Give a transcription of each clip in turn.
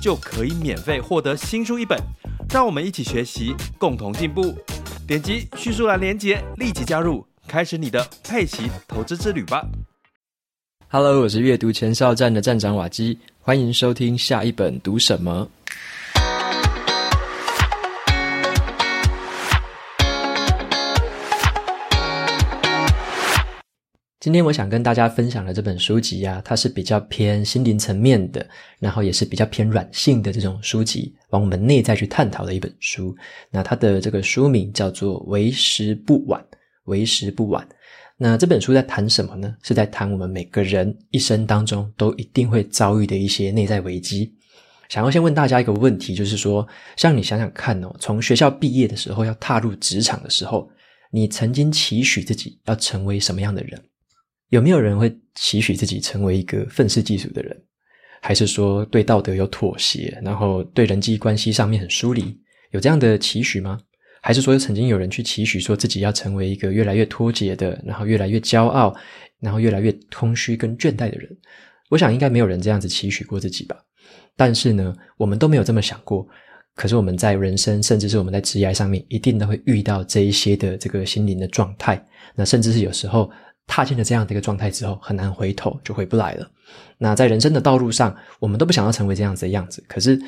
就可以免费获得新书一本。让我们一起学习，共同进步。点击叙述栏连接，立即加入，开始你的佩奇投资之旅吧。Hello，我是阅读前哨站的站长瓦基，欢迎收听下一本读什么。今天我想跟大家分享的这本书籍啊，它是比较偏心灵层面的，然后也是比较偏软性的这种书籍，往我们内在去探讨的一本书。那它的这个书名叫做《为时不晚》，为时不晚。那这本书在谈什么呢？是在谈我们每个人一生当中都一定会遭遇的一些内在危机。想要先问大家一个问题，就是说，像你想想看哦，从学校毕业的时候要踏入职场的时候，你曾经期许自己要成为什么样的人？有没有人会期许自己成为一个愤世嫉俗的人，还是说对道德有妥协，然后对人际关系上面很疏离？有这样的期许吗？还是说曾经有人去期许说自己要成为一个越来越脱节的，然后越来越骄傲，然后越来越空虚跟倦怠的人？我想应该没有人这样子期许过自己吧。但是呢，我们都没有这么想过。可是我们在人生，甚至是我们在职业上面，一定都会遇到这一些的这个心灵的状态。那甚至是有时候。踏进了这样的一个状态之后，很难回头，就回不来了。那在人生的道路上，我们都不想要成为这样子的样子，可是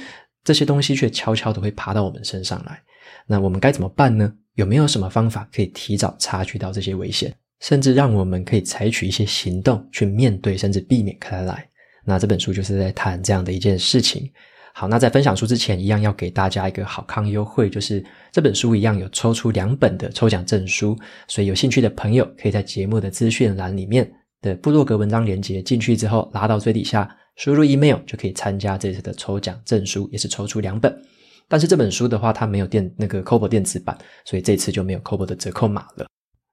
这些东西却悄悄的会爬到我们身上来。那我们该怎么办呢？有没有什么方法可以提早察觉到这些危险，甚至让我们可以采取一些行动去面对，甚至避免开来？那这本书就是在谈这样的一件事情。好，那在分享书之前，一样要给大家一个好康优惠，就是这本书一样有抽出两本的抽奖证书，所以有兴趣的朋友可以在节目的资讯栏里面的部落格文章连接进去之后，拉到最底下，输入 email 就可以参加这次的抽奖证书，也是抽出两本。但是这本书的话，它没有电那个 Kobo 电子版，所以这次就没有 Kobo 的折扣码了。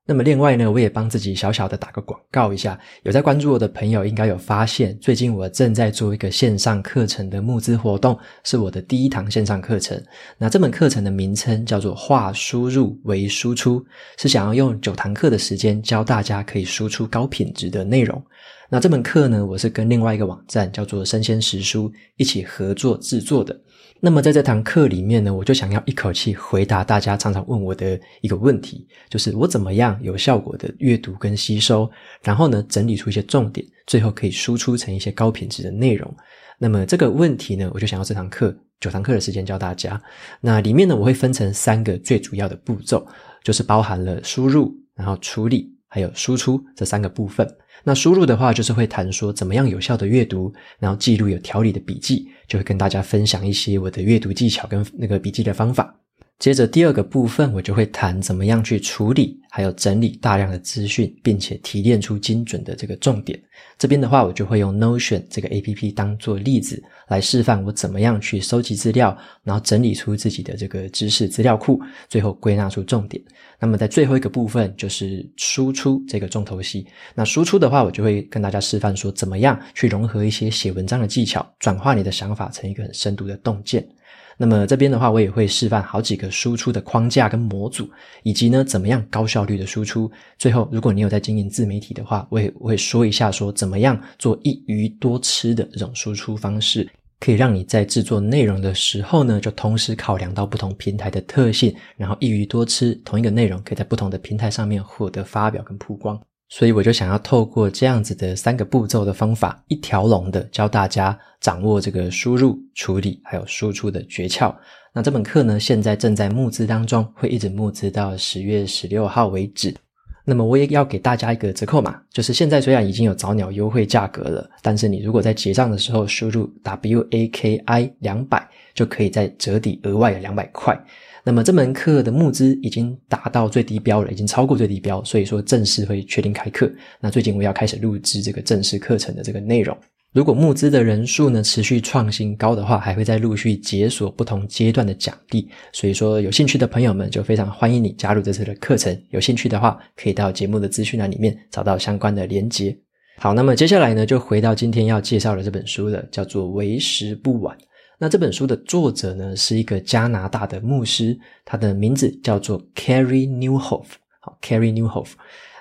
那么另外呢，我也帮自己小小的打个广告一下。有在关注我的朋友应该有发现，最近我正在做一个线上课程的募资活动，是我的第一堂线上课程。那这门课程的名称叫做“化输入为输出”，是想要用九堂课的时间教大家可以输出高品质的内容。那这门课呢，我是跟另外一个网站叫做“生鲜时书”一起合作制作的。那么在这堂课里面呢，我就想要一口气回答大家常常问我的一个问题，就是我怎么样有效果的阅读跟吸收，然后呢，整理出一些重点，最后可以输出成一些高品质的内容。那么这个问题呢，我就想要这堂课九堂课的时间教大家。那里面呢，我会分成三个最主要的步骤，就是包含了输入，然后处理，还有输出这三个部分。那输入的话，就是会谈说怎么样有效的阅读，然后记录有条理的笔记，就会跟大家分享一些我的阅读技巧跟那个笔记的方法。接着第二个部分，我就会谈怎么样去处理，还有整理大量的资讯，并且提炼出精准的这个重点。这边的话，我就会用 Notion 这个 APP 当做例子来示范我怎么样去收集资料，然后整理出自己的这个知识资料库，最后归纳出重点。那么在最后一个部分，就是输出这个重头戏。那输出的话，我就会跟大家示范说，怎么样去融合一些写文章的技巧，转化你的想法成一个很深度的洞见。那么这边的话，我也会示范好几个输出的框架跟模组，以及呢，怎么样高效率的输出。最后，如果你有在经营自媒体的话，我也我会说一下说怎么样做一鱼多吃的这种输出方式，可以让你在制作内容的时候呢，就同时考量到不同平台的特性，然后一鱼多吃，同一个内容可以在不同的平台上面获得发表跟曝光。所以我就想要透过这样子的三个步骤的方法，一条龙的教大家掌握这个输入、处理还有输出的诀窍。那这门课呢，现在正在募资当中，会一直募资到十月十六号为止。那么我也要给大家一个折扣码，就是现在虽然已经有早鸟优惠价格了，但是你如果在结账的时候输入 WAKI 两百，就可以再折抵额外的两百块。那么这门课的募资已经达到最低标了，已经超过最低标，所以说正式会确定开课。那最近我要开始录制这个正式课程的这个内容。如果募资的人数呢持续创新高的话，还会再陆续解锁不同阶段的奖励。所以说，有兴趣的朋友们就非常欢迎你加入这次的课程。有兴趣的话，可以到节目的资讯栏里面找到相关的连接。好，那么接下来呢，就回到今天要介绍的这本书了，叫做《为时不晚》。那这本书的作者呢，是一个加拿大的牧师，他的名字叫做 Carey Nieuwhof。好，Carey Nieuwhof。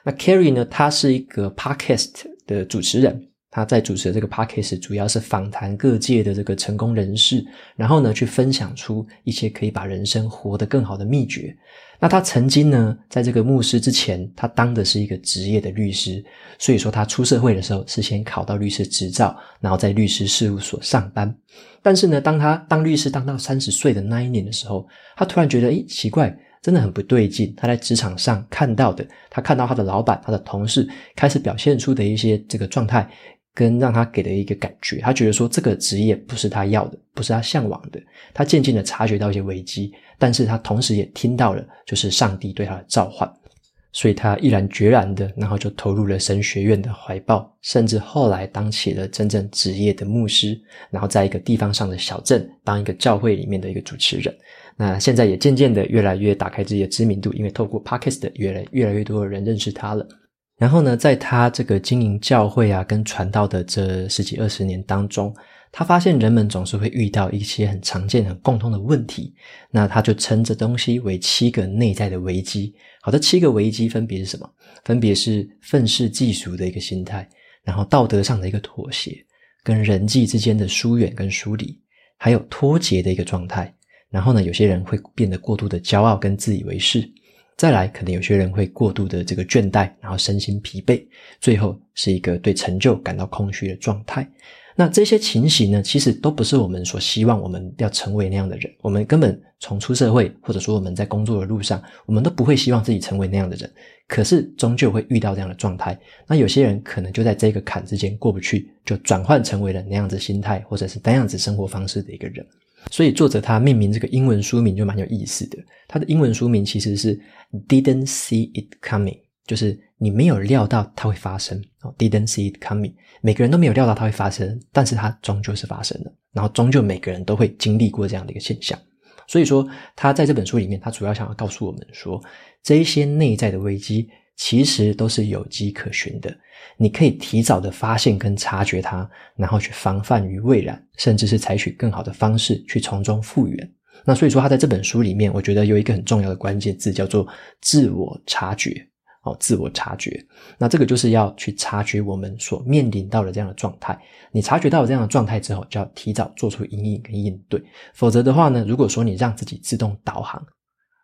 那 Carrie 呢，他是一个 Podcast 的主持人。他在主持的这个 podcast 主要是访谈各界的这个成功人士，然后呢，去分享出一些可以把人生活得更好的秘诀。那他曾经呢，在这个牧师之前，他当的是一个职业的律师，所以说他出社会的时候是先考到律师执照，然后在律师事务所上班。但是呢，当他当律师当到三十岁的那一年的时候，他突然觉得，诶，奇怪，真的很不对劲。他在职场上看到的，他看到他的老板、他的同事开始表现出的一些这个状态。跟让他给的一个感觉，他觉得说这个职业不是他要的，不是他向往的。他渐渐的察觉到一些危机，但是他同时也听到了就是上帝对他的召唤，所以他毅然决然的，然后就投入了神学院的怀抱，甚至后来当起了真正职业的牧师，然后在一个地方上的小镇当一个教会里面的一个主持人。那现在也渐渐的越来越打开自己的知名度，因为透过 Podcast 越来越来越多的人认识他了。然后呢，在他这个经营教会啊，跟传道的这十几二十年当中，他发现人们总是会遇到一些很常见、很共通的问题。那他就称这东西为七个内在的危机。好的，七个危机分别是什么？分别是愤世嫉俗的一个心态，然后道德上的一个妥协，跟人际之间的疏远跟疏离，还有脱节的一个状态。然后呢，有些人会变得过度的骄傲跟自以为是。再来，可能有些人会过度的这个倦怠，然后身心疲惫，最后是一个对成就感到空虚的状态。那这些情形呢，其实都不是我们所希望我们要成为那样的人。我们根本从出社会，或者说我们在工作的路上，我们都不会希望自己成为那样的人。可是终究会遇到这样的状态。那有些人可能就在这个坎之间过不去，就转换成为了那样子心态，或者是那样子生活方式的一个人。所以作者他命名这个英文书名就蛮有意思的。他的英文书名其实是 Didn't see it coming，就是你没有料到它会发生。Didn't see it coming，每个人都没有料到它会发生，但是它终究是发生了。然后终究每个人都会经历过这样的一个现象。所以说他在这本书里面，他主要想要告诉我们说，这一些内在的危机其实都是有迹可循的。你可以提早的发现跟察觉它，然后去防范于未然，甚至是采取更好的方式去从中复原。那所以说，他在这本书里面，我觉得有一个很重要的关键字叫做自我察觉。哦，自我察觉。那这个就是要去察觉我们所面临到的这样的状态。你察觉到了这样的状态之后，就要提早做出因应跟应对。否则的话呢，如果说你让自己自动导航，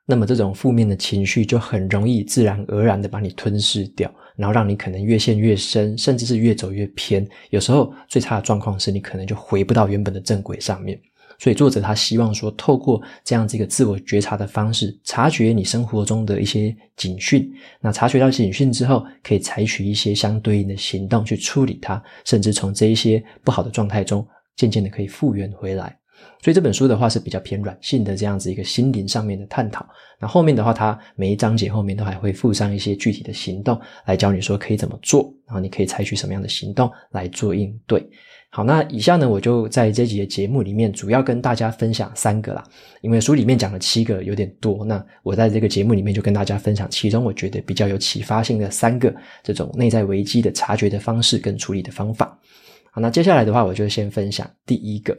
那么这种负面的情绪就很容易自然而然的把你吞噬掉。然后让你可能越陷越深，甚至是越走越偏。有时候最差的状况是你可能就回不到原本的正轨上面。所以作者他希望说，透过这样子一个自我觉察的方式，察觉你生活中的一些警讯。那察觉到警讯之后，可以采取一些相对应的行动去处理它，甚至从这一些不好的状态中，渐渐的可以复原回来。所以这本书的话是比较偏软性的这样子一个心灵上面的探讨。那后面的话，它每一章节后面都还会附上一些具体的行动来教你说可以怎么做，然后你可以采取什么样的行动来做应对。好，那以下呢，我就在这集的节目里面主要跟大家分享三个啦，因为书里面讲了七个有点多，那我在这个节目里面就跟大家分享其中我觉得比较有启发性的三个这种内在危机的察觉的方式跟处理的方法。好，那接下来的话，我就先分享第一个。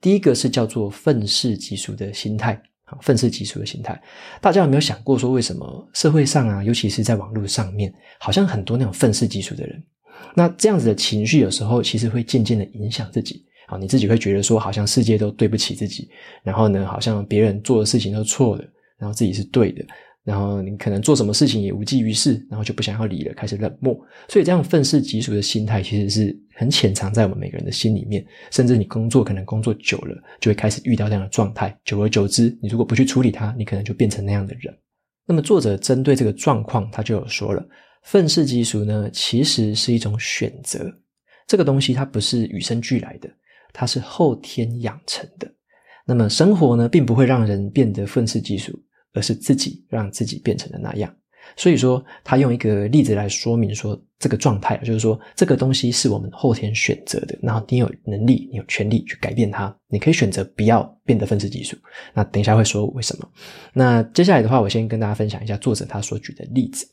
第一个是叫做愤世嫉俗的心态，好，愤世嫉俗的心态，大家有没有想过说，为什么社会上啊，尤其是在网络上面，好像很多那种愤世嫉俗的人，那这样子的情绪有时候其实会渐渐的影响自己，啊，你自己会觉得说，好像世界都对不起自己，然后呢，好像别人做的事情都错了，然后自己是对的。然后你可能做什么事情也无济于事，然后就不想要理了，开始冷漠。所以这样愤世嫉俗的心态其实是很潜藏在我们每个人的心里面。甚至你工作可能工作久了，就会开始遇到这样的状态。久而久之，你如果不去处理它，你可能就变成那样的人。那么作者针对这个状况，他就有说了：愤世嫉俗呢，其实是一种选择。这个东西它不是与生俱来的，它是后天养成的。那么生活呢，并不会让人变得愤世嫉俗。而是自己让自己变成了那样，所以说，他用一个例子来说明说这个状态，就是说这个东西是我们后天选择的，然后你有能力，你有权利去改变它。你可以选择不要变得愤世嫉俗。那等一下会说为什么。那接下来的话，我先跟大家分享一下作者他所举的例子。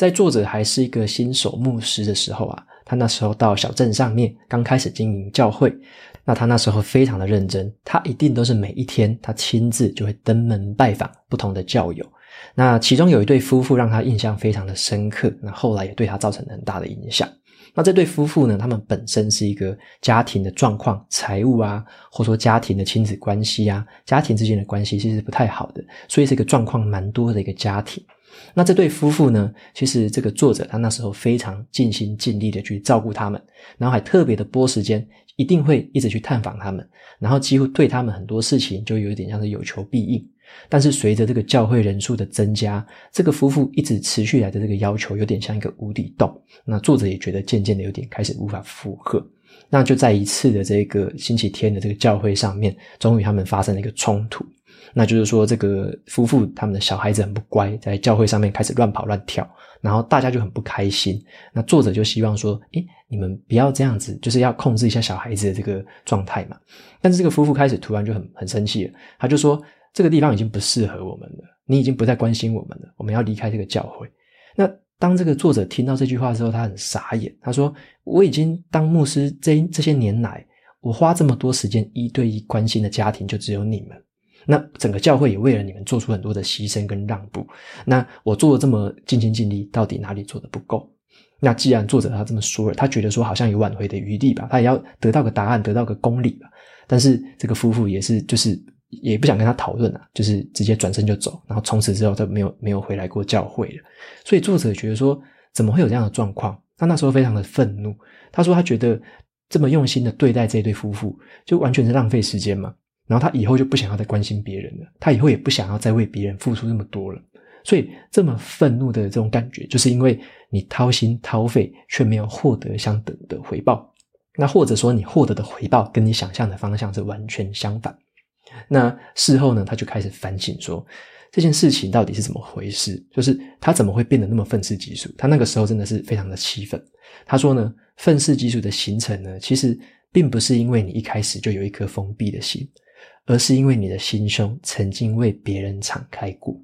在作者还是一个新手牧师的时候啊，他那时候到小镇上面刚开始经营教会。那他那时候非常的认真，他一定都是每一天他亲自就会登门拜访不同的教友。那其中有一对夫妇让他印象非常的深刻，那后来也对他造成很大的影响。那这对夫妇呢，他们本身是一个家庭的状况、财务啊，或者说家庭的亲子关系啊，家庭之间的关系其实不太好的，所以是一个状况蛮多的一个家庭。那这对夫妇呢，其实这个作者他那时候非常尽心尽力的去照顾他们，然后还特别的拨时间，一定会一直去探访他们，然后几乎对他们很多事情就有一点像是有求必应。但是随着这个教会人数的增加，这个夫妇一直持续来的这个要求有点像一个无底洞。那作者也觉得渐渐的有点开始无法负荷。那就在一次的这个星期天的这个教会上面，终于他们发生了一个冲突。那就是说，这个夫妇他们的小孩子很不乖，在教会上面开始乱跑乱跳，然后大家就很不开心。那作者就希望说，诶，你们不要这样子，就是要控制一下小孩子的这个状态嘛。但是这个夫妇开始突然就很很生气了，他就说，这个地方已经不适合我们了，你已经不再关心我们了，我们要离开这个教会。那当这个作者听到这句话之后，他很傻眼，他说，我已经当牧师这这些年来，我花这么多时间一对一关心的家庭就只有你们。那整个教会也为了你们做出很多的牺牲跟让步。那我做的这么尽心尽力，到底哪里做的不够？那既然作者他这么说了，他觉得说好像有挽回的余地吧，他也要得到个答案，得到个公理吧。但是这个夫妇也是，就是也不想跟他讨论啊，就是直接转身就走，然后从此之后他没有没有回来过教会了。所以作者觉得说，怎么会有这样的状况？他那时候非常的愤怒，他说他觉得这么用心的对待这对夫妇，就完全是浪费时间嘛。然后他以后就不想要再关心别人了，他以后也不想要再为别人付出那么多了。所以这么愤怒的这种感觉，就是因为你掏心掏肺却没有获得相等的回报。那或者说你获得的回报跟你想象的方向是完全相反。那事后呢，他就开始反省说，这件事情到底是怎么回事？就是他怎么会变得那么愤世嫉俗？他那个时候真的是非常的气愤。他说呢，愤世嫉俗的形成呢，其实并不是因为你一开始就有一颗封闭的心。而是因为你的心胸曾经为别人敞开过，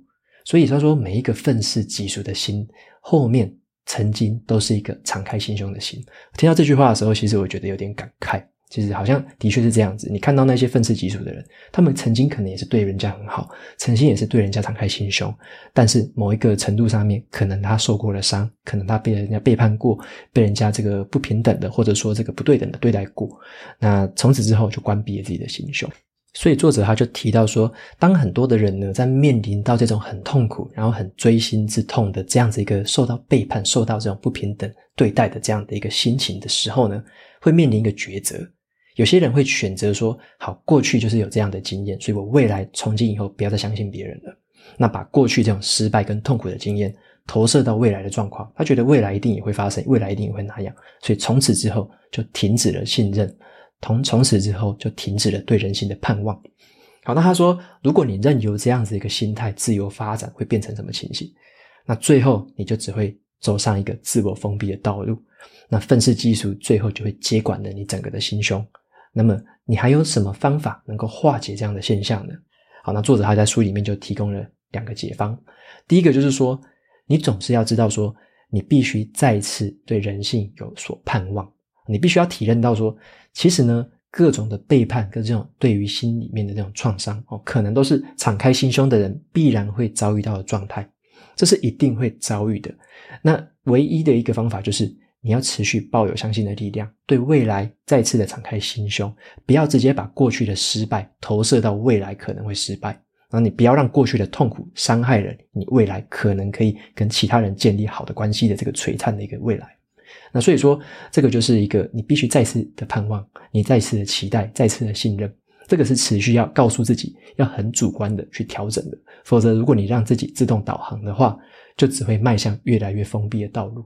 所以他说每一个愤世嫉俗的心后面曾经都是一个敞开心胸的心。听到这句话的时候，其实我觉得有点感慨。其实好像的确是这样子。你看到那些愤世嫉俗的人，他们曾经可能也是对人家很好，曾经也是对人家敞开心胸，但是某一个程度上面，可能他受过了伤，可能他被人家背叛过，被人家这个不平等的或者说这个不对等的对待过，那从此之后就关闭了自己的心胸。所以作者他就提到说，当很多的人呢，在面临到这种很痛苦，然后很锥心之痛的这样子一个受到背叛、受到这种不平等对待的这样的一个心情的时候呢，会面临一个抉择。有些人会选择说，好，过去就是有这样的经验，所以我未来从今以后不要再相信别人了。那把过去这种失败跟痛苦的经验投射到未来的状况，他觉得未来一定也会发生，未来一定也会那样，所以从此之后就停止了信任。从从此之后就停止了对人性的盼望。好，那他说，如果你任由这样子一个心态自由发展，会变成什么情形？那最后你就只会走上一个自我封闭的道路。那愤世嫉俗最后就会接管了你整个的心胸。那么你还有什么方法能够化解这样的现象呢？好，那作者他在书里面就提供了两个解方。第一个就是说，你总是要知道说，你必须再次对人性有所盼望。你必须要体认到说，其实呢，各种的背叛跟这种对于心里面的这种创伤哦，可能都是敞开心胸的人必然会遭遇到的状态，这是一定会遭遇的。那唯一的一个方法就是，你要持续抱有相信的力量，对未来再次的敞开心胸，不要直接把过去的失败投射到未来可能会失败，然后你不要让过去的痛苦伤害了你未来可能可以跟其他人建立好的关系的这个璀璨的一个未来。那所以说，这个就是一个你必须再次的盼望，你再次的期待，再次的信任，这个是持续要告诉自己，要很主观的去调整的。否则，如果你让自己自动导航的话，就只会迈向越来越封闭的道路。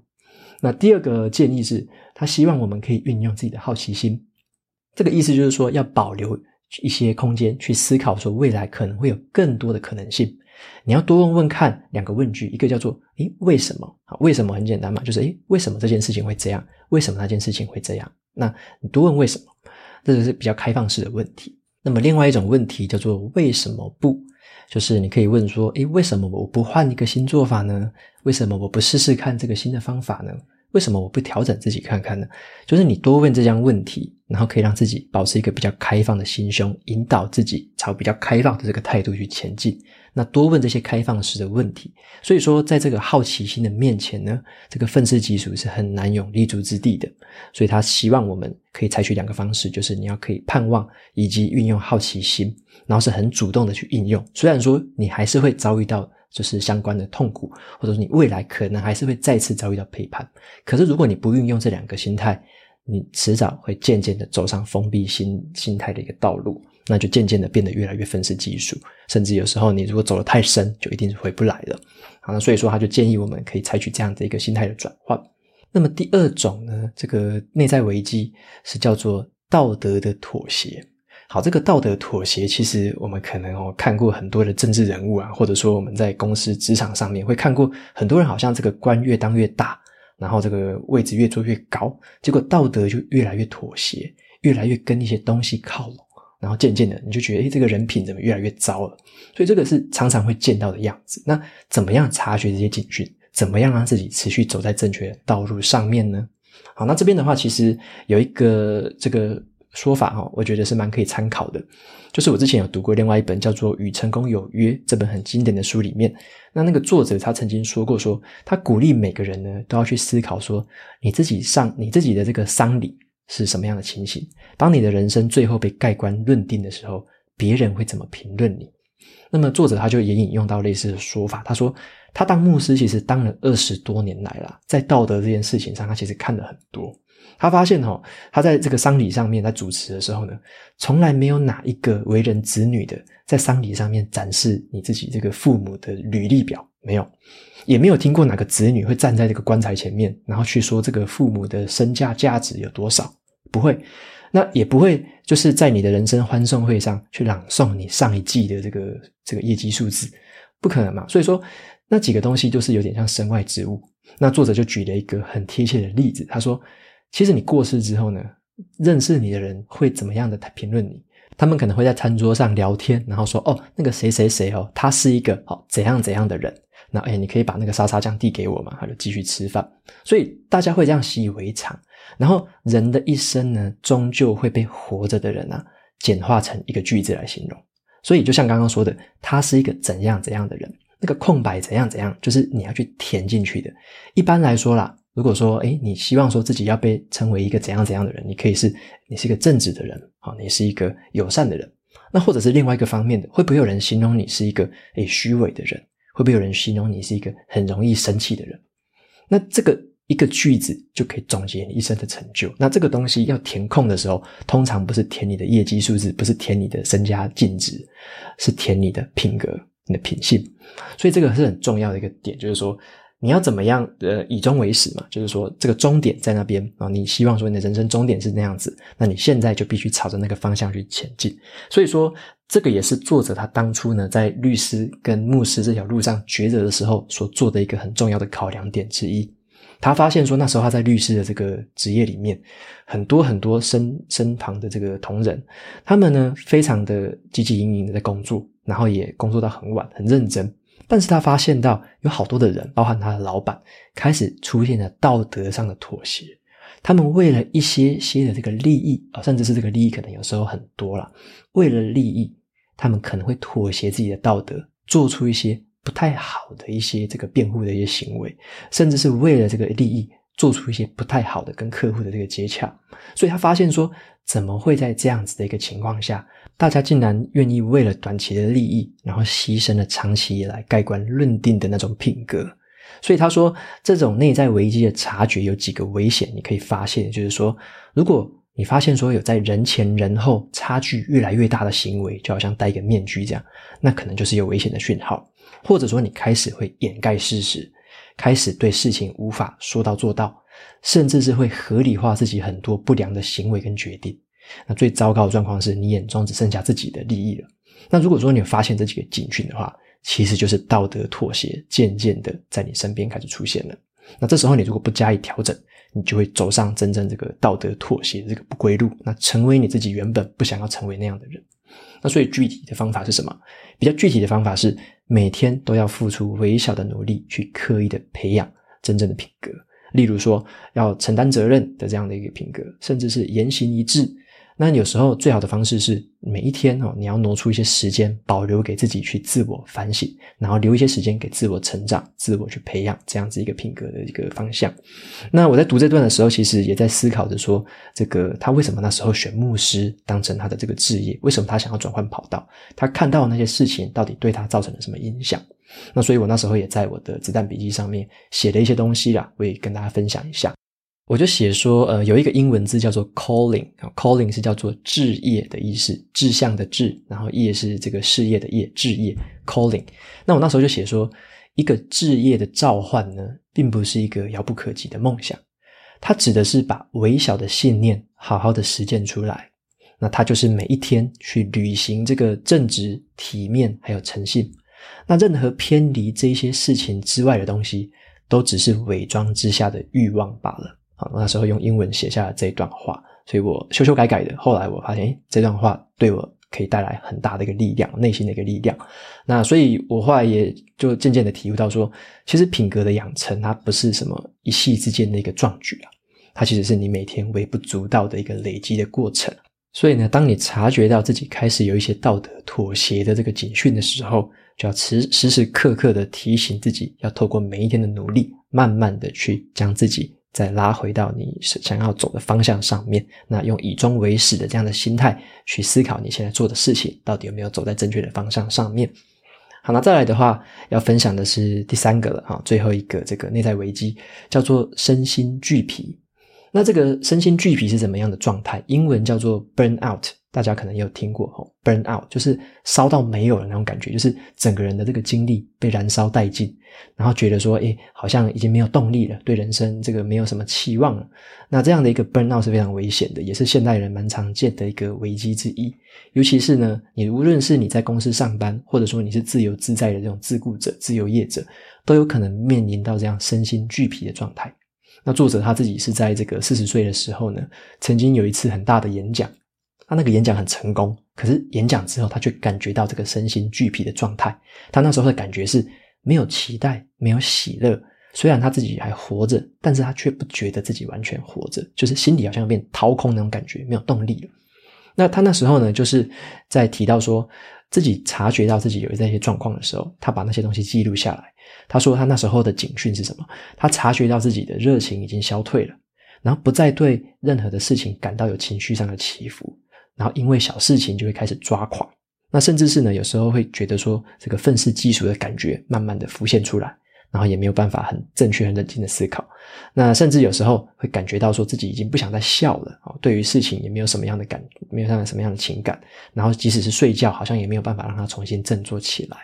那第二个建议是，他希望我们可以运用自己的好奇心，这个意思就是说，要保留一些空间去思考，说未来可能会有更多的可能性。你要多问问看两个问句，一个叫做“诶，为什么？”啊，为什么很简单嘛，就是“诶，为什么这件事情会这样？为什么那件事情会这样？”那你多问为什么，这就是比较开放式的问题。那么另外一种问题叫做“为什么不”，就是你可以问说：“诶，为什么我不换一个新做法呢？为什么我不试试看这个新的方法呢？”为什么我不调整自己看看呢？就是你多问这样问题，然后可以让自己保持一个比较开放的心胸，引导自己朝比较开放的这个态度去前进。那多问这些开放式的问题，所以说在这个好奇心的面前呢，这个愤世嫉俗是很难有立足之地的。所以他希望我们可以采取两个方式，就是你要可以盼望以及运用好奇心，然后是很主动的去应用。虽然说你还是会遭遇到。就是相关的痛苦，或者说你未来可能还是会再次遭遇到背叛。可是如果你不运用这两个心态，你迟早会渐渐的走上封闭心心态的一个道路，那就渐渐的变得越来越愤世嫉俗，甚至有时候你如果走得太深，就一定是回不来了。好，那所以说他就建议我们可以采取这样的一个心态的转换。那么第二种呢，这个内在危机是叫做道德的妥协。好，这个道德妥协，其实我们可能哦看过很多的政治人物啊，或者说我们在公司职场上面会看过很多人，好像这个官越当越大，然后这个位置越做越高，结果道德就越来越妥协，越来越跟一些东西靠拢，然后渐渐的你就觉得，哎，这个人品怎么越来越糟了？所以这个是常常会见到的样子。那怎么样察觉这些警讯？怎么样让自己持续走在正确的道路上面呢？好，那这边的话，其实有一个这个。说法哈，我觉得是蛮可以参考的。就是我之前有读过另外一本叫做《与成功有约》这本很经典的书里面，那那个作者他曾经说过说，他鼓励每个人呢都要去思考说，你自己上你自己的这个丧礼是什么样的情形？当你的人生最后被盖棺论定的时候，别人会怎么评论你？那么作者他就也引用到类似的说法，他说他当牧师其实当了二十多年来了，在道德这件事情上，他其实看了很多。他发现哈，他在这个丧礼上面在主持的时候呢，从来没有哪一个为人子女的在丧礼上面展示你自己这个父母的履历表，没有，也没有听过哪个子女会站在这个棺材前面，然后去说这个父母的身价价值有多少，不会，那也不会就是在你的人生欢送会上去朗诵你上一季的这个这个业绩数字，不可能嘛。所以说那几个东西就是有点像身外之物。那作者就举了一个很贴切的例子，他说。其实你过世之后呢，认识你的人会怎么样的评论你？他们可能会在餐桌上聊天，然后说：“哦，那个谁谁谁哦，他是一个哦怎样怎样的人。”那诶，你可以把那个沙沙酱递给我嘛？他就继续吃饭。所以大家会这样习以为常。然后人的一生呢，终究会被活着的人啊简化成一个句子来形容。所以就像刚刚说的，他是一个怎样怎样的人，那个空白怎样怎样，就是你要去填进去的。一般来说啦。如果说，诶，你希望说自己要被称为一个怎样怎样的人，你可以是，你是一个正直的人，好，你是一个友善的人，那或者是另外一个方面的，会不会有人形容你是一个，诶，虚伪的人？会不会有人形容你是一个很容易生气的人？那这个一个句子就可以总结你一生的成就。那这个东西要填空的时候，通常不是填你的业绩数字，不是填你的身家净值，是填你的品格、你的品性。所以这个是很重要的一个点，就是说。你要怎么样？呃，以终为始嘛，就是说这个终点在那边啊。你希望说你的人生终点是那样子，那你现在就必须朝着那个方向去前进。所以说，这个也是作者他当初呢在律师跟牧师这条路上抉择的时候所做的一个很重要的考量点之一。他发现说，那时候他在律师的这个职业里面，很多很多身身旁的这个同仁，他们呢非常的汲汲营营的在工作，然后也工作到很晚，很认真。但是他发现到有好多的人，包含他的老板，开始出现了道德上的妥协。他们为了一些些的这个利益啊，甚至是这个利益可能有时候很多啦，为了利益，他们可能会妥协自己的道德，做出一些不太好的一些这个辩护的一些行为，甚至是为了这个利益，做出一些不太好的跟客户的这个接洽。所以他发现说，怎么会在这样子的一个情况下，大家竟然愿意为了短期的利益，然后牺牲了长期以来盖棺论定的那种品格。所以他说，这种内在危机的察觉有几个危险，你可以发现，就是说，如果你发现说有在人前人后差距越来越大的行为，就好像戴一个面具这样，那可能就是有危险的讯号。或者说你开始会掩盖事实，开始对事情无法说到做到，甚至是会合理化自己很多不良的行为跟决定。那最糟糕的状况是你眼中只剩下自己的利益了。那如果说你发现这几个警讯的话，其实就是道德妥协渐渐的在你身边开始出现了。那这时候你如果不加以调整，你就会走上真正这个道德妥协的这个不归路，那成为你自己原本不想要成为那样的人。那所以具体的方法是什么？比较具体的方法是每天都要付出微小的努力，去刻意的培养真正的品格。例如说，要承担责任的这样的一个品格，甚至是言行一致。那有时候最好的方式是每一天哦，你要挪出一些时间，保留给自己去自我反省，然后留一些时间给自我成长、自我去培养这样子一个品格的一个方向。那我在读这段的时候，其实也在思考着说，这个他为什么那时候选牧师当成他的这个职业？为什么他想要转换跑道？他看到那些事情到底对他造成了什么影响？那所以我那时候也在我的子弹笔记上面写了一些东西啦，我也跟大家分享一下。我就写说，呃，有一个英文字叫做 “calling”，“calling” 是叫做志业的意思，志向的志，然后业是这个事业的业，志业 calling。那我那时候就写说，一个志业的召唤呢，并不是一个遥不可及的梦想，它指的是把微小的信念好好的实践出来。那它就是每一天去履行这个正直、体面还有诚信。那任何偏离这些事情之外的东西，都只是伪装之下的欲望罢了。啊，那时候用英文写下了这一段话，所以我修修改改的。后来我发现，诶，这段话对我可以带来很大的一个力量，内心的一个力量。那所以我后来也就渐渐的体悟到说，其实品格的养成，它不是什么一夕之间的一个壮举啊，它其实是你每天微不足道的一个累积的过程。所以呢，当你察觉到自己开始有一些道德妥协的这个警讯的时候，就要时时时刻刻的提醒自己，要透过每一天的努力，慢慢的去将自己。再拉回到你想要走的方向上面，那用以终为始的这样的心态去思考你现在做的事情到底有没有走在正确的方向上面。好，那再来的话要分享的是第三个了哈，最后一个这个内在危机叫做身心俱疲。那这个身心俱疲是怎么样的状态？英文叫做 burn out。大家可能也有听过哦，burn out 就是烧到没有了那种感觉，就是整个人的这个精力被燃烧殆尽，然后觉得说，诶，好像已经没有动力了，对人生这个没有什么期望了。那这样的一个 burn out 是非常危险的，也是现代人蛮常见的一个危机之一。尤其是呢，你无论是你在公司上班，或者说你是自由自在的这种自雇者、自由业者，都有可能面临到这样身心俱疲的状态。那作者他自己是在这个四十岁的时候呢，曾经有一次很大的演讲。他那个演讲很成功，可是演讲之后，他却感觉到这个身心俱疲的状态。他那时候的感觉是没有期待，没有喜乐。虽然他自己还活着，但是他却不觉得自己完全活着，就是心里好像变掏空那种感觉，没有动力了。那他那时候呢，就是在提到说自己察觉到自己有这些状况的时候，他把那些东西记录下来。他说他那时候的警讯是什么？他察觉到自己的热情已经消退了，然后不再对任何的事情感到有情绪上的起伏。然后因为小事情就会开始抓狂，那甚至是呢，有时候会觉得说这个愤世嫉俗的感觉慢慢的浮现出来，然后也没有办法很正确、很冷静的思考。那甚至有时候会感觉到说自己已经不想再笑了啊，对于事情也没有什么样的感，没有什么样的情感。然后即使是睡觉，好像也没有办法让它重新振作起来。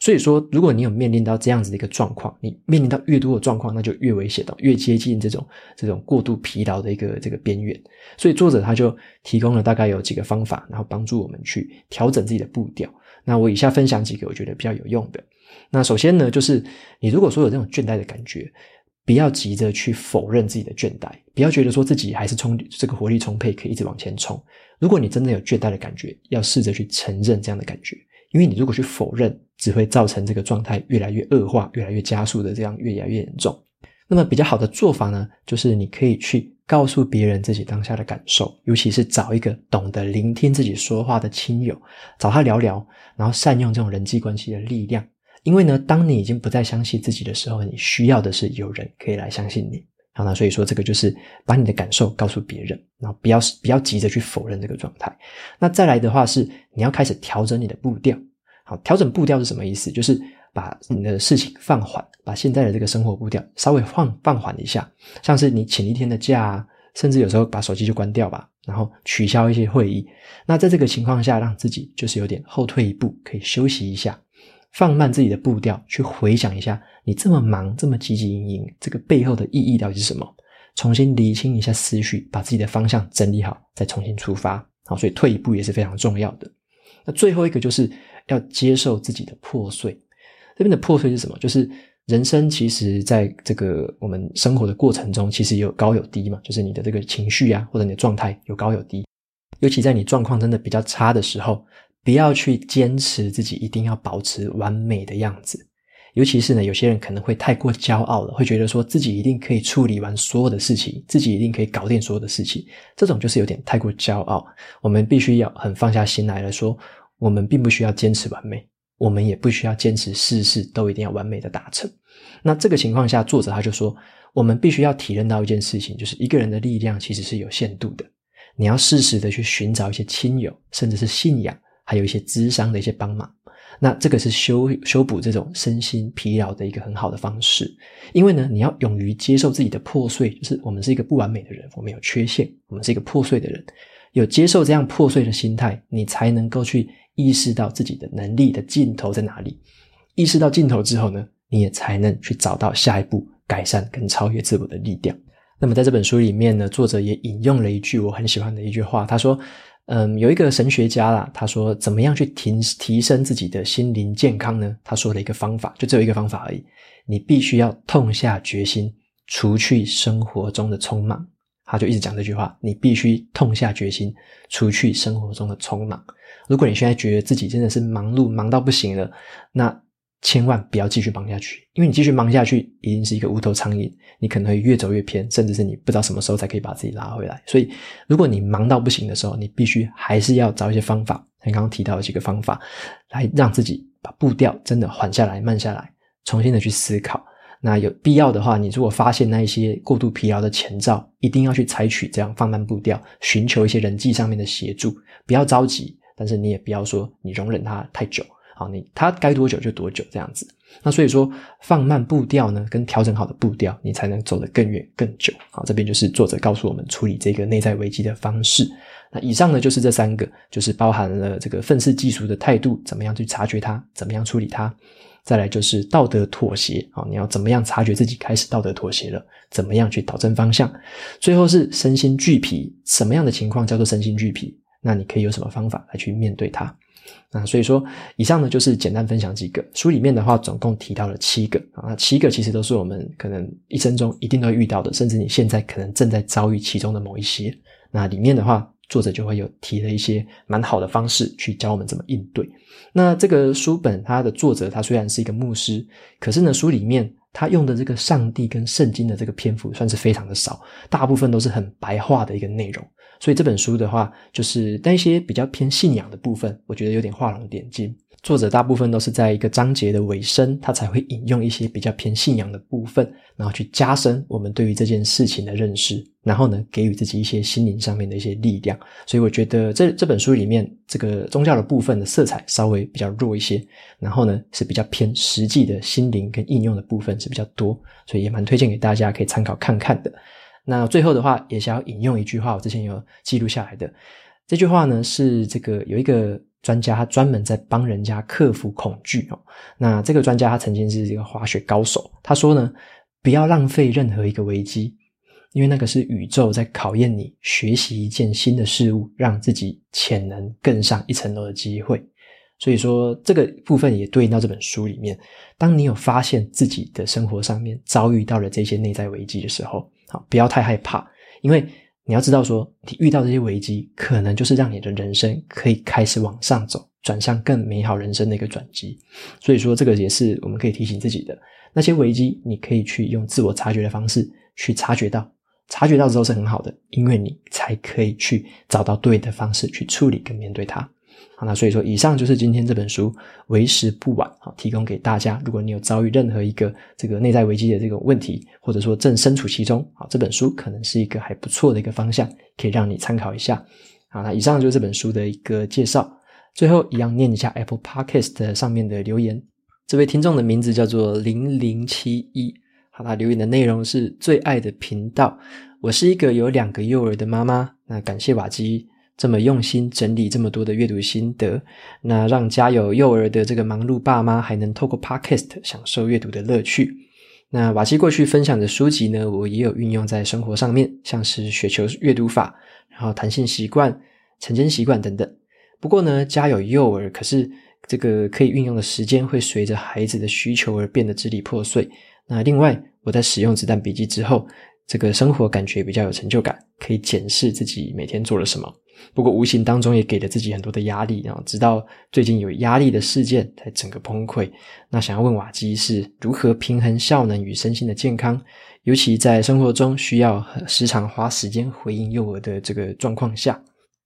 所以说，如果你有面临到这样子的一个状况，你面临到越多的状况，那就越危险的，越接近这种这种过度疲劳的一个这个边缘。所以作者他就提供了大概有几个方法，然后帮助我们去调整自己的步调。那我以下分享几个我觉得比较有用的。那首先呢，就是你如果说有这种倦怠的感觉，不要急着去否认自己的倦怠，不要觉得说自己还是充这个活力充沛，可以一直往前冲。如果你真的有倦怠的感觉，要试着去承认这样的感觉。因为你如果去否认，只会造成这个状态越来越恶化，越来越加速的这样越来越严重。那么比较好的做法呢，就是你可以去告诉别人自己当下的感受，尤其是找一个懂得聆听自己说话的亲友，找他聊聊，然后善用这种人际关系的力量。因为呢，当你已经不再相信自己的时候，你需要的是有人可以来相信你。好，那所以说这个就是把你的感受告诉别人，然后不要不要急着去否认这个状态。那再来的话是你要开始调整你的步调。好，调整步调是什么意思？就是把你的事情放缓，把现在的这个生活步调稍微放放缓一下。像是你请一天的假啊，甚至有时候把手机就关掉吧，然后取消一些会议。那在这个情况下，让自己就是有点后退一步，可以休息一下，放慢自己的步调，去回想一下。你这么忙，这么汲汲营营，这个背后的意义到底是什么？重新理清一下思绪，把自己的方向整理好，再重新出发。好，所以退一步也是非常重要的。那最后一个就是要接受自己的破碎。这边的破碎是什么？就是人生其实在这个我们生活的过程中，其实有高有低嘛，就是你的这个情绪啊，或者你的状态有高有低。尤其在你状况真的比较差的时候，不要去坚持自己一定要保持完美的样子。尤其是呢，有些人可能会太过骄傲了，会觉得说自己一定可以处理完所有的事情，自己一定可以搞定所有的事情。这种就是有点太过骄傲。我们必须要很放下心来来说，我们并不需要坚持完美，我们也不需要坚持事事都一定要完美的达成。那这个情况下，作者他就说，我们必须要体认到一件事情，就是一个人的力量其实是有限度的。你要适时的去寻找一些亲友，甚至是信仰，还有一些智商的一些帮忙。那这个是修修补这种身心疲劳的一个很好的方式，因为呢，你要勇于接受自己的破碎，就是我们是一个不完美的人，我们有缺陷，我们是一个破碎的人，有接受这样破碎的心态，你才能够去意识到自己的能力的尽头在哪里。意识到尽头之后呢，你也才能去找到下一步改善跟超越自我的力量。那么在这本书里面呢，作者也引用了一句我很喜欢的一句话，他说。嗯，有一个神学家啦，他说怎么样去提提升自己的心灵健康呢？他说了一个方法，就只有一个方法而已，你必须要痛下决心，除去生活中的匆忙。他就一直讲这句话，你必须痛下决心，除去生活中的匆忙。如果你现在觉得自己真的是忙碌忙到不行了，那。千万不要继续忙下去，因为你继续忙下去，一定是一个无头苍蝇，你可能会越走越偏，甚至是你不知道什么时候才可以把自己拉回来。所以，如果你忙到不行的时候，你必须还是要找一些方法，像刚刚提到的几个方法，来让自己把步调真的缓下来、慢下来，重新的去思考。那有必要的话，你如果发现那一些过度疲劳的前兆，一定要去采取这样放慢步调，寻求一些人际上面的协助，不要着急，但是你也不要说你容忍它太久。好，你他该多久就多久这样子。那所以说，放慢步调呢，跟调整好的步调，你才能走得更远更久。好，这边就是作者告诉我们处理这个内在危机的方式。那以上呢，就是这三个，就是包含了这个愤世嫉俗的态度，怎么样去察觉它，怎么样处理它。再来就是道德妥协，好，你要怎么样察觉自己开始道德妥协了，怎么样去导正方向。最后是身心俱疲，什么样的情况叫做身心俱疲？那你可以有什么方法来去面对它？那所以说，以上呢就是简单分享几个。书里面的话，总共提到了七个啊，七个其实都是我们可能一生中一定都会遇到的，甚至你现在可能正在遭遇其中的某一些。那里面的话，作者就会有提了一些蛮好的方式去教我们怎么应对。那这个书本它的作者他虽然是一个牧师，可是呢，书里面他用的这个上帝跟圣经的这个篇幅算是非常的少，大部分都是很白话的一个内容。所以这本书的话，就是那些比较偏信仰的部分，我觉得有点画龙点睛。作者大部分都是在一个章节的尾声，他才会引用一些比较偏信仰的部分，然后去加深我们对于这件事情的认识，然后呢，给予自己一些心灵上面的一些力量。所以我觉得这这本书里面这个宗教的部分的色彩稍微比较弱一些，然后呢，是比较偏实际的心灵跟应用的部分是比较多，所以也蛮推荐给大家可以参考看看的。那最后的话，也想要引用一句话，我之前有记录下来的。这句话呢，是这个有一个专家，他专门在帮人家克服恐惧哦。那这个专家他曾经是一个滑雪高手，他说呢，不要浪费任何一个危机，因为那个是宇宙在考验你学习一件新的事物，让自己潜能更上一层楼的机会。所以说，这个部分也对应到这本书里面。当你有发现自己的生活上面遭遇到了这些内在危机的时候，好，不要太害怕，因为你要知道说，你遇到这些危机，可能就是让你的人生可以开始往上走，转向更美好人生的一个转机。所以说，这个也是我们可以提醒自己的。那些危机，你可以去用自我察觉的方式去察觉到，察觉到之后是很好的，因为你才可以去找到对的方式去处理跟面对它。好，那所以说，以上就是今天这本书为时不晚，好，提供给大家。如果你有遭遇任何一个这个内在危机的这个问题，或者说正身处其中，好，这本书可能是一个还不错的一个方向，可以让你参考一下。好，那以上就是这本书的一个介绍。最后一样念一下 Apple Podcast 上面的留言，这位听众的名字叫做零零七一。好，他留言的内容是最爱的频道。我是一个有两个幼儿的妈妈，那感谢瓦基。这么用心整理这么多的阅读心得，那让家有幼儿的这个忙碌爸妈还能透过 Podcast 享受阅读的乐趣。那瓦基过去分享的书籍呢，我也有运用在生活上面，像是雪球阅读法，然后弹性习惯、晨间习惯等等。不过呢，家有幼儿，可是这个可以运用的时间会随着孩子的需求而变得支离破碎。那另外，我在使用子弹笔记之后，这个生活感觉比较有成就感，可以检视自己每天做了什么。不过无形当中也给了自己很多的压力啊，直到最近有压力的事件才整个崩溃。那想要问瓦基是如何平衡效能与身心的健康，尤其在生活中需要时常花时间回应幼儿的这个状况下。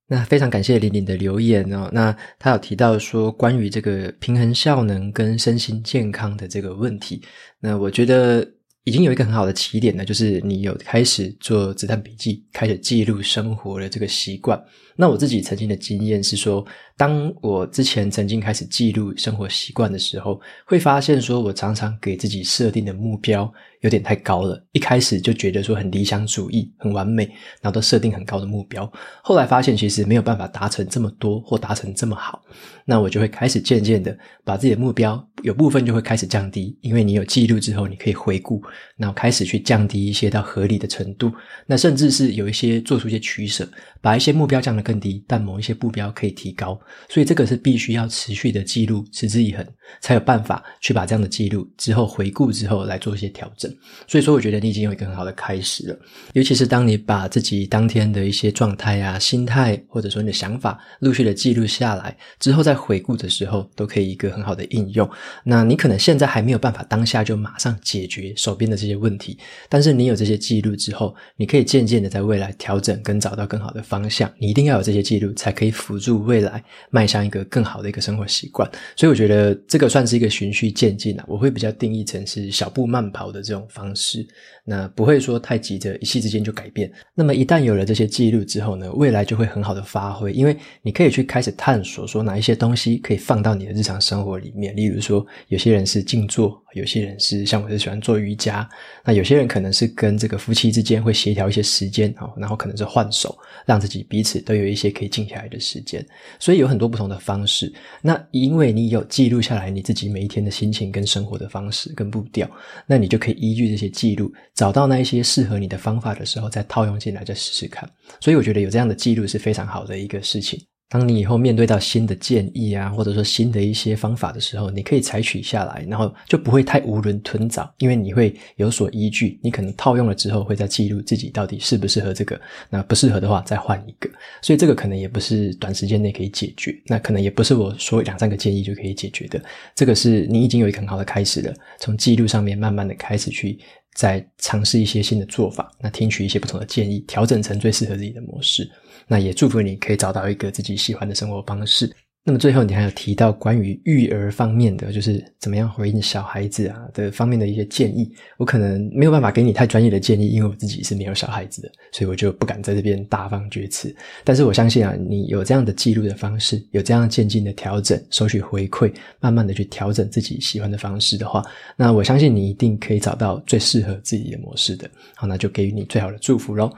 那非常感谢玲玲的留言哦。那他有提到说关于这个平衡效能跟身心健康的这个问题，那我觉得。已经有一个很好的起点呢，就是你有开始做子弹笔记，开始记录生活的这个习惯。那我自己曾经的经验是说，当我之前曾经开始记录生活习惯的时候，会发现说我常常给自己设定的目标有点太高了。一开始就觉得说很理想主义、很完美，然后都设定很高的目标。后来发现其实没有办法达成这么多或达成这么好，那我就会开始渐渐的把自己的目标有部分就会开始降低，因为你有记录之后，你可以回顾，然后开始去降低一些到合理的程度。那甚至是有一些做出一些取舍，把一些目标降得更低，但某一些目标可以提高。所以这个是必须要持续的记录，持之以恒，才有办法去把这样的记录之后回顾之后来做一些调整。所以说，我觉得你已经有一个很好的开始了。尤其是当你把自己当天的一些状态啊、心态，或者说你的想法，陆续的记录下来之后，再回顾的时候，都可以一个很好的应用。那你可能现在还没有办法当下就马上解决手边的这些问题，但是你有这些记录之后，你可以渐渐的在未来调整跟找到更好的方方向。你一定要有这些记录，才可以辅助未来。迈向一个更好的一个生活习惯，所以我觉得这个算是一个循序渐进啊。我会比较定义成是小步慢跑的这种方式，那不会说太急着一夕之间就改变。那么一旦有了这些记录之后呢，未来就会很好的发挥，因为你可以去开始探索说哪一些东西可以放到你的日常生活里面。例如说，有些人是静坐，有些人是像我是喜欢做瑜伽，那有些人可能是跟这个夫妻之间会协调一些时间啊，然后可能是换手，让自己彼此都有一些可以静下来的时间。所以有很多。不同的方式，那因为你有记录下来你自己每一天的心情跟生活的方式跟步调，那你就可以依据这些记录，找到那一些适合你的方法的时候，再套用进来，再试试看。所以我觉得有这样的记录是非常好的一个事情。当你以后面对到新的建议啊，或者说新的一些方法的时候，你可以采取下来，然后就不会太囫囵吞枣，因为你会有所依据。你可能套用了之后，会再记录自己到底适不适合这个。那不适合的话，再换一个。所以这个可能也不是短时间内可以解决，那可能也不是我说两三个建议就可以解决的。这个是你已经有一个很好的开始了，从记录上面慢慢的开始去再尝试一些新的做法，那听取一些不同的建议，调整成最适合自己的模式。那也祝福你可以找到一个自己喜欢的生活方式。那么最后，你还有提到关于育儿方面的，就是怎么样回应小孩子啊的方面的一些建议。我可能没有办法给你太专业的建议，因为我自己是没有小孩子的，所以我就不敢在这边大放厥词。但是我相信啊，你有这样的记录的方式，有这样渐进的调整，收取回馈，慢慢的去调整自己喜欢的方式的话，那我相信你一定可以找到最适合自己的模式的。好，那就给予你最好的祝福喽。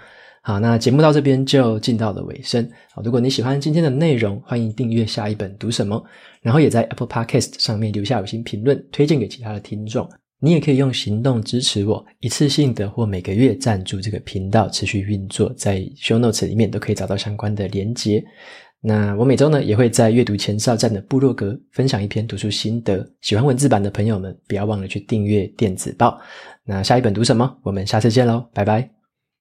好，那节目到这边就进到了尾声。好，如果你喜欢今天的内容，欢迎订阅下一本读什么，然后也在 Apple Podcast 上面留下五星评论，推荐给其他的听众。你也可以用行动支持我，一次性的或每个月赞助这个频道持续运作，在 Show Notes 里面都可以找到相关的连结。那我每周呢也会在阅读前哨站的部落格分享一篇读书心得，喜欢文字版的朋友们不要忘了去订阅电子报。那下一本读什么？我们下次见喽，拜拜。